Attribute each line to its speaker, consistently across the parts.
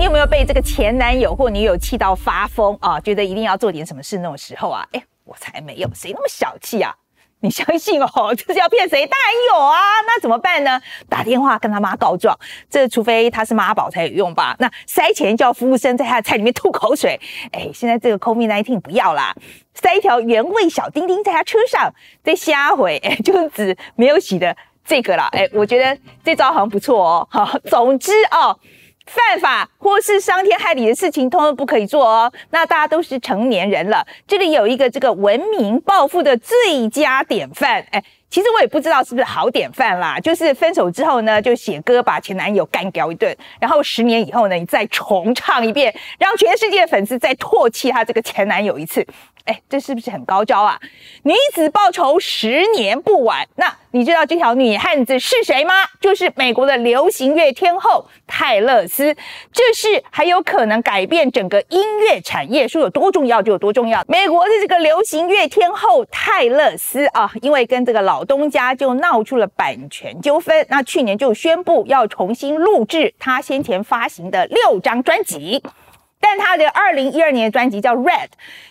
Speaker 1: 你有没有被这个前男友或女友气到发疯啊？觉得一定要做点什么事那种时候啊？哎，我才没有，谁那么小气啊？你相信哦，就是要骗谁？当然有啊，那怎么办呢？打电话跟他妈告状，这除非他是妈宝才有用吧？那塞钱叫服务生在他的菜里面吐口水，哎，现在这个 COVID nineteen 不要啦，塞一条原味小丁丁在他车上，再瞎回，哎，就是指没有洗的这个啦，哎，我觉得这招好像不错哦。好，总之哦。犯法或是伤天害理的事情，通通不可以做哦。那大家都是成年人了，这里有一个这个文明暴富的最佳典范。哎，其实我也不知道是不是好典范啦。就是分手之后呢，就写歌把前男友干掉一顿，然后十年以后呢，你再重唱一遍，让全世界的粉丝再唾弃他这个前男友一次。哎，这是不是很高招啊？女子报仇，十年不晚。那你知道这条女汉子是谁吗？就是美国的流行乐天后泰勒斯。这是还有可能改变整个音乐产业，说有多重要就有多重要。美国的这个流行乐天后泰勒斯啊，因为跟这个老东家就闹出了版权纠纷，那去年就宣布要重新录制她先前发行的六张专辑。但他的二零一二年的专辑叫《Red》，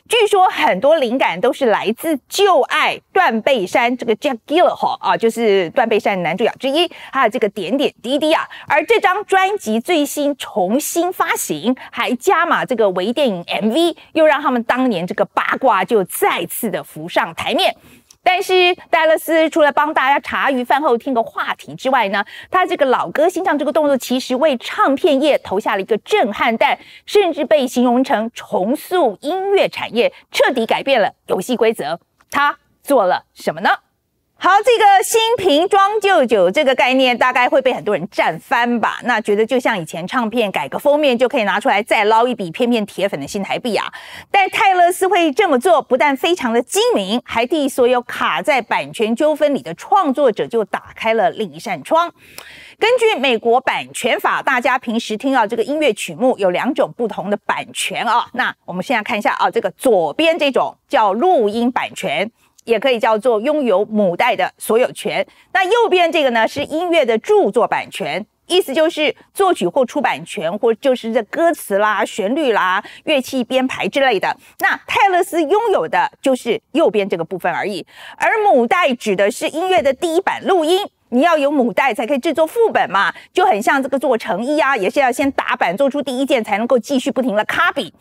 Speaker 1: 据说很多灵感都是来自旧爱断背山这个 Jack Gyllenhaal 啊，就是断背山男主角之一，还有这个点点滴滴啊。而这张专辑最新重新发行，还加码这个微电影 MV，又让他们当年这个八卦就再次的浮上台面。但是戴勒斯除了帮大家茶余饭后听个话题之外呢，他这个老歌新唱这个动作，其实为唱片业投下了一个震撼弹，甚至被形容成重塑音乐产业，彻底改变了游戏规则。他做了什么呢？好，这个新瓶装旧酒这个概念大概会被很多人占翻吧？那觉得就像以前唱片改个封面就可以拿出来再捞一笔片片铁粉的新台币啊？但泰勒斯会这么做，不但非常的精明，还替所有卡在版权纠纷里的创作者就打开了另一扇窗。根据美国版权法，大家平时听到这个音乐曲目有两种不同的版权啊。那我们现在看一下啊，这个左边这种叫录音版权。也可以叫做拥有母带的所有权。那右边这个呢是音乐的著作版权，意思就是作曲或出版权，或就是这歌词啦、旋律啦、乐器编排之类的。那泰勒斯拥有的就是右边这个部分而已。而母带指的是音乐的第一版录音，你要有母带才可以制作副本嘛，就很像这个做成衣啊，也是要先打版做出第一件，才能够继续不停的 copy。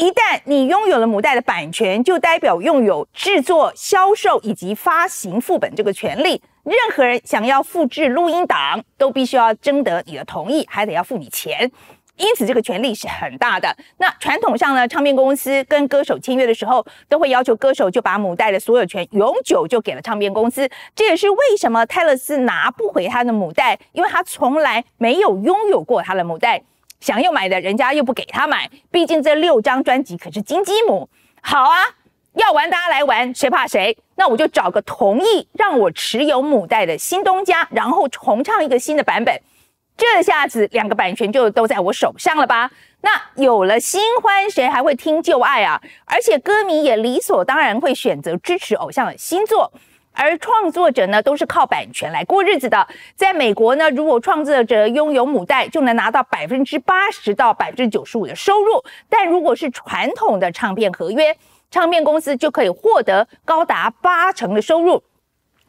Speaker 1: 一旦你拥有了母带的版权，就代表拥有制作、销售以及发行副本这个权利。任何人想要复制录音档，都必须要征得你的同意，还得要付你钱。因此，这个权利是很大的。那传统上呢，唱片公司跟歌手签约的时候，都会要求歌手就把母带的所有权永久就给了唱片公司。这也是为什么泰勒斯拿不回他的母带，因为他从来没有拥有过他的母带。想要买的人家又不给他买，毕竟这六张专辑可是金鸡母。好啊，要玩大家来玩，谁怕谁？那我就找个同意让我持有母带的新东家，然后重唱一个新的版本。这下子两个版权就都在我手上了吧？那有了新欢，谁还会听旧爱啊？而且歌迷也理所当然会选择支持偶像的新作。而创作者呢，都是靠版权来过日子的。在美国呢，如果创作者拥有母带，就能拿到百分之八十到百分之九十五的收入；但如果是传统的唱片合约，唱片公司就可以获得高达八成的收入，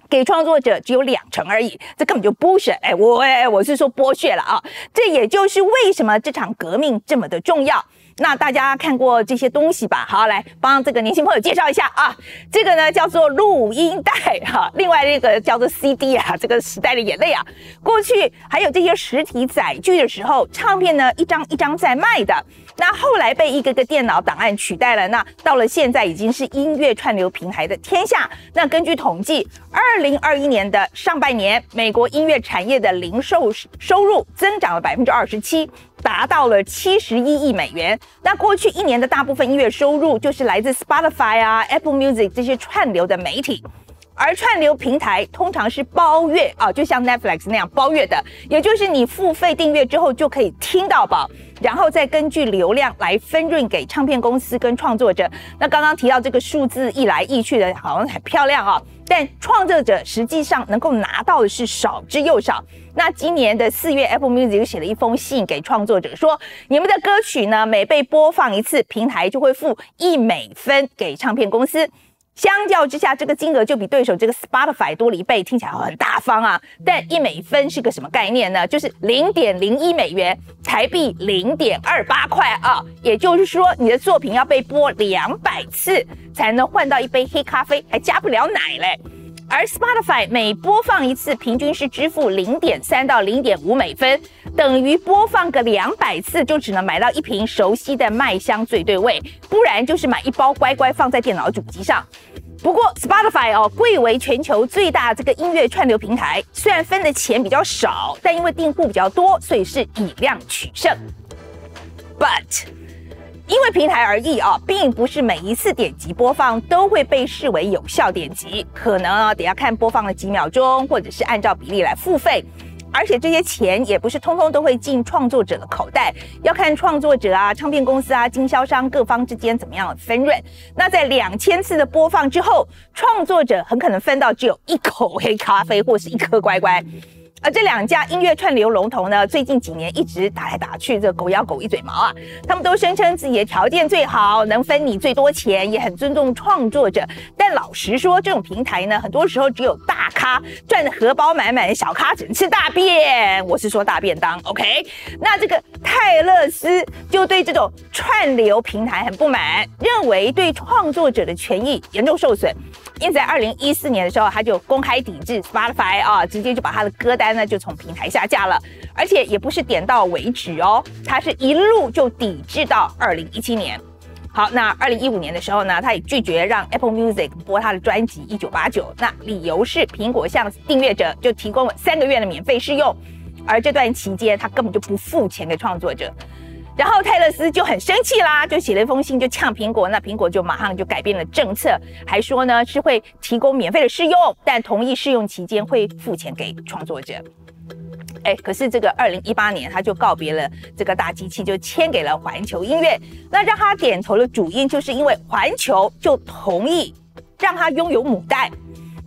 Speaker 1: 给创作者只有两成而已。这根本就剥削！哎，我哎，我是说剥削了啊！这也就是为什么这场革命这么的重要。那大家看过这些东西吧？好，来帮这个年轻朋友介绍一下啊。这个呢叫做录音带哈，另外那个叫做 CD 啊，这个时代的眼泪啊。过去还有这些实体载具的时候，唱片呢一张一张在卖的。那后来被一个个电脑档案取代了。那到了现在已经是音乐串流平台的天下。那根据统计，二零二一年的上半年，美国音乐产业的零售收入增长了百分之二十七。达到了七十一亿美元。那过去一年的大部分音乐收入就是来自 Spotify 啊、Apple Music 这些串流的媒体。而串流平台通常是包月啊，就像 Netflix 那样包月的，也就是你付费订阅之后就可以听到饱，然后再根据流量来分润给唱片公司跟创作者。那刚刚提到这个数字一来一去的，好像很漂亮啊，但创作者实际上能够拿到的是少之又少。那今年的四月，Apple Music 写了一封信给创作者，说你们的歌曲呢，每被播放一次，平台就会付一美分给唱片公司。相较之下，这个金额就比对手这个 Spotify 多了一倍，听起来很大方啊。但一美分是个什么概念呢？就是零点零一美元，台币零点二八块啊。也就是说，你的作品要被播两百次才能换到一杯黑咖啡，还加不了奶嘞。而 Spotify 每播放一次，平均是支付零点三到零点五美分，等于播放个两百次就只能买到一瓶熟悉的麦香最对味，不然就是买一包乖乖放在电脑主机上。不过 Spotify 哦，贵为全球最大这个音乐串流平台，虽然分的钱比较少，但因为订户比较多，所以是以量取胜。But 因为平台而异啊，并不是每一次点击播放都会被视为有效点击，可能啊得要看播放了几秒钟，或者是按照比例来付费。而且这些钱也不是通通都会进创作者的口袋，要看创作者啊、唱片公司啊、经销商各方之间怎么样分润。那在两千次的播放之后，创作者很可能分到只有一口黑咖啡或是一颗乖乖。而这两家音乐串流龙头呢，最近几年一直打来打去，这狗咬狗一嘴毛啊！他们都声称自己的条件最好，能分你最多钱，也很尊重创作者。但老实说，这种平台呢，很多时候只有大咖赚的荷包满满，小咖只能吃大便。我是说大便当，OK？那这个泰勒斯就对这种串流平台很不满，认为对创作者的权益严重受损。因此，在二零一四年的时候，他就公开抵制 Spotify 啊，直接就把他的歌单呢就从平台下架了，而且也不是点到为止哦，他是一路就抵制到二零一七年。好，那二零一五年的时候呢，他也拒绝让 Apple Music 播他的专辑《一九八九》，那理由是苹果向订阅者就提供了三个月的免费试用，而这段期间他根本就不付钱给创作者。然后泰勒斯就很生气啦，就写了一封信，就呛苹果。那苹果就马上就改变了政策，还说呢是会提供免费的试用，但同意试用期间会付钱给创作者。哎，可是这个二零一八年他就告别了这个大机器，就签给了环球音乐。那让他点头的主因，就是因为环球就同意让他拥有母带。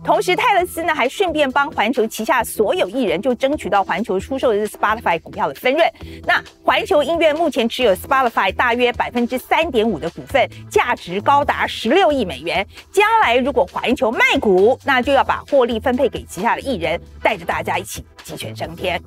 Speaker 1: 同时，泰勒斯呢还顺便帮环球旗下所有艺人就争取到环球出售的 Spotify 股票的分润。那环球音乐目前持有 Spotify 大约百分之三点五的股份，价值高达十六亿美元。将来如果环球卖股，那就要把获利分配给旗下的艺人，带着大家一起鸡犬升天。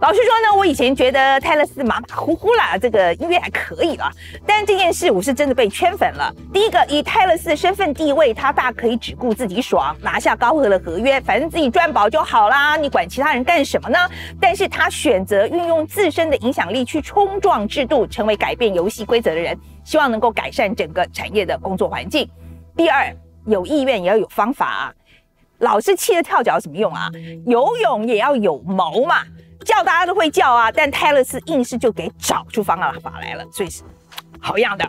Speaker 1: 老实说呢，我以前觉得泰勒斯马马虎虎啦，这个音乐还可以了。但这件事我是真的被圈粉了。第一个，以泰勒斯的身份地位，他大可以只顾自己爽，拿。下高额的合约，反正自己赚饱就好啦，你管其他人干什么呢？但是他选择运用自身的影响力去冲撞制度，成为改变游戏规则的人，希望能够改善整个产业的工作环境。第二，有意愿也要有方法，老是气得跳脚有什么用啊？游泳也要有谋嘛，叫大家都会叫啊，但泰勒斯硬是就给找出方法来了，所以是好样的。